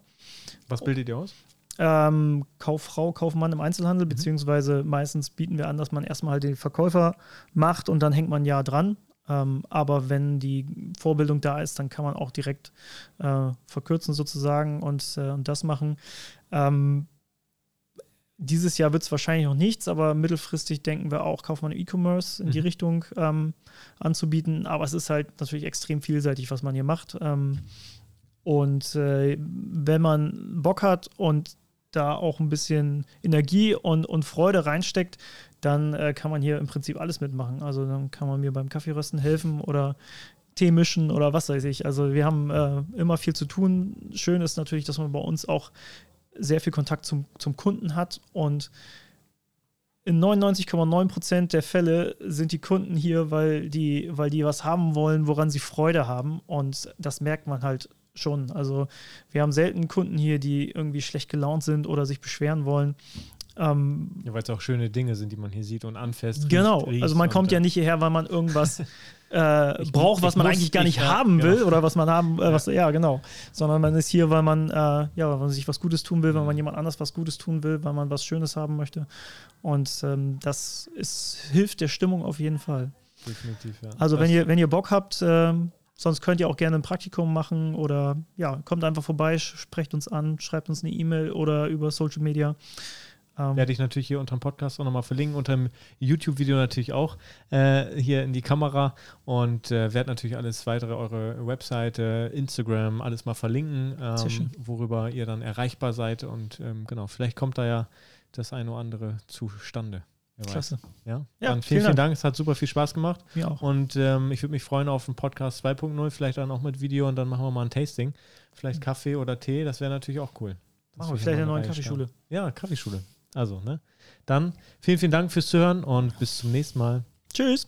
Was bildet ihr aus? Ähm, Kauffrau, Kaufmann im Einzelhandel, mhm. beziehungsweise meistens bieten wir an, dass man erstmal halt den Verkäufer macht und dann hängt man ein Jahr dran. Ähm, aber wenn die Vorbildung da ist, dann kann man auch direkt äh, verkürzen sozusagen und, äh, und das machen. Ähm, dieses Jahr wird es wahrscheinlich noch nichts, aber mittelfristig denken wir auch, Kaufmann E-Commerce in mhm. die Richtung ähm, anzubieten. Aber es ist halt natürlich extrem vielseitig, was man hier macht. Ähm, und äh, wenn man Bock hat und da auch ein bisschen Energie und, und Freude reinsteckt, dann äh, kann man hier im Prinzip alles mitmachen. Also dann kann man mir beim Kaffeerösten helfen oder Tee mischen oder was weiß ich. Also wir haben äh, immer viel zu tun. Schön ist natürlich, dass man bei uns auch sehr viel Kontakt zum, zum Kunden hat und in 99,9 Prozent der Fälle sind die Kunden hier, weil die, weil die was haben wollen, woran sie Freude haben. Und das merkt man halt schon. Also wir haben selten Kunden hier, die irgendwie schlecht gelaunt sind oder sich beschweren wollen. Ähm, ja, weil es auch schöne Dinge sind, die man hier sieht und anfasst. Genau, riecht, riecht also man kommt ja nicht hierher, weil man irgendwas äh, braucht, was man muss, eigentlich gar nicht haben ja, will genau. oder was man haben, äh, was, ja genau, sondern man ist hier, weil man, äh, ja, weil man sich was Gutes tun will, weil man jemand anders was Gutes tun will, weil man was Schönes haben möchte und ähm, das ist, hilft der Stimmung auf jeden Fall. Definitiv, ja. Also wenn ihr, wenn ihr Bock habt, ähm, Sonst könnt ihr auch gerne ein Praktikum machen oder ja, kommt einfach vorbei, sprecht uns an, schreibt uns eine E-Mail oder über Social Media. Ähm, Werde ich natürlich hier unter dem Podcast auch nochmal verlinken, unter dem YouTube-Video natürlich auch äh, hier in die Kamera und äh, werde natürlich alles weitere, eure Webseite, Instagram, alles mal verlinken, ähm, worüber ihr dann erreichbar seid und ähm, genau, vielleicht kommt da ja das eine oder andere zustande. Klasse. Ja, ja dann vielen, vielen Dank. Dank. Es hat super viel Spaß gemacht. Mir auch. Und ähm, ich würde mich freuen auf einen Podcast 2.0, vielleicht dann auch mit Video und dann machen wir mal ein Tasting. Vielleicht mhm. Kaffee oder Tee, das wäre natürlich auch cool. Machen wir vielleicht eine neue Kaffeeschule. Ja, Kaffeeschule. Also, ne? Dann vielen, vielen Dank fürs Zuhören und bis zum nächsten Mal. Tschüss.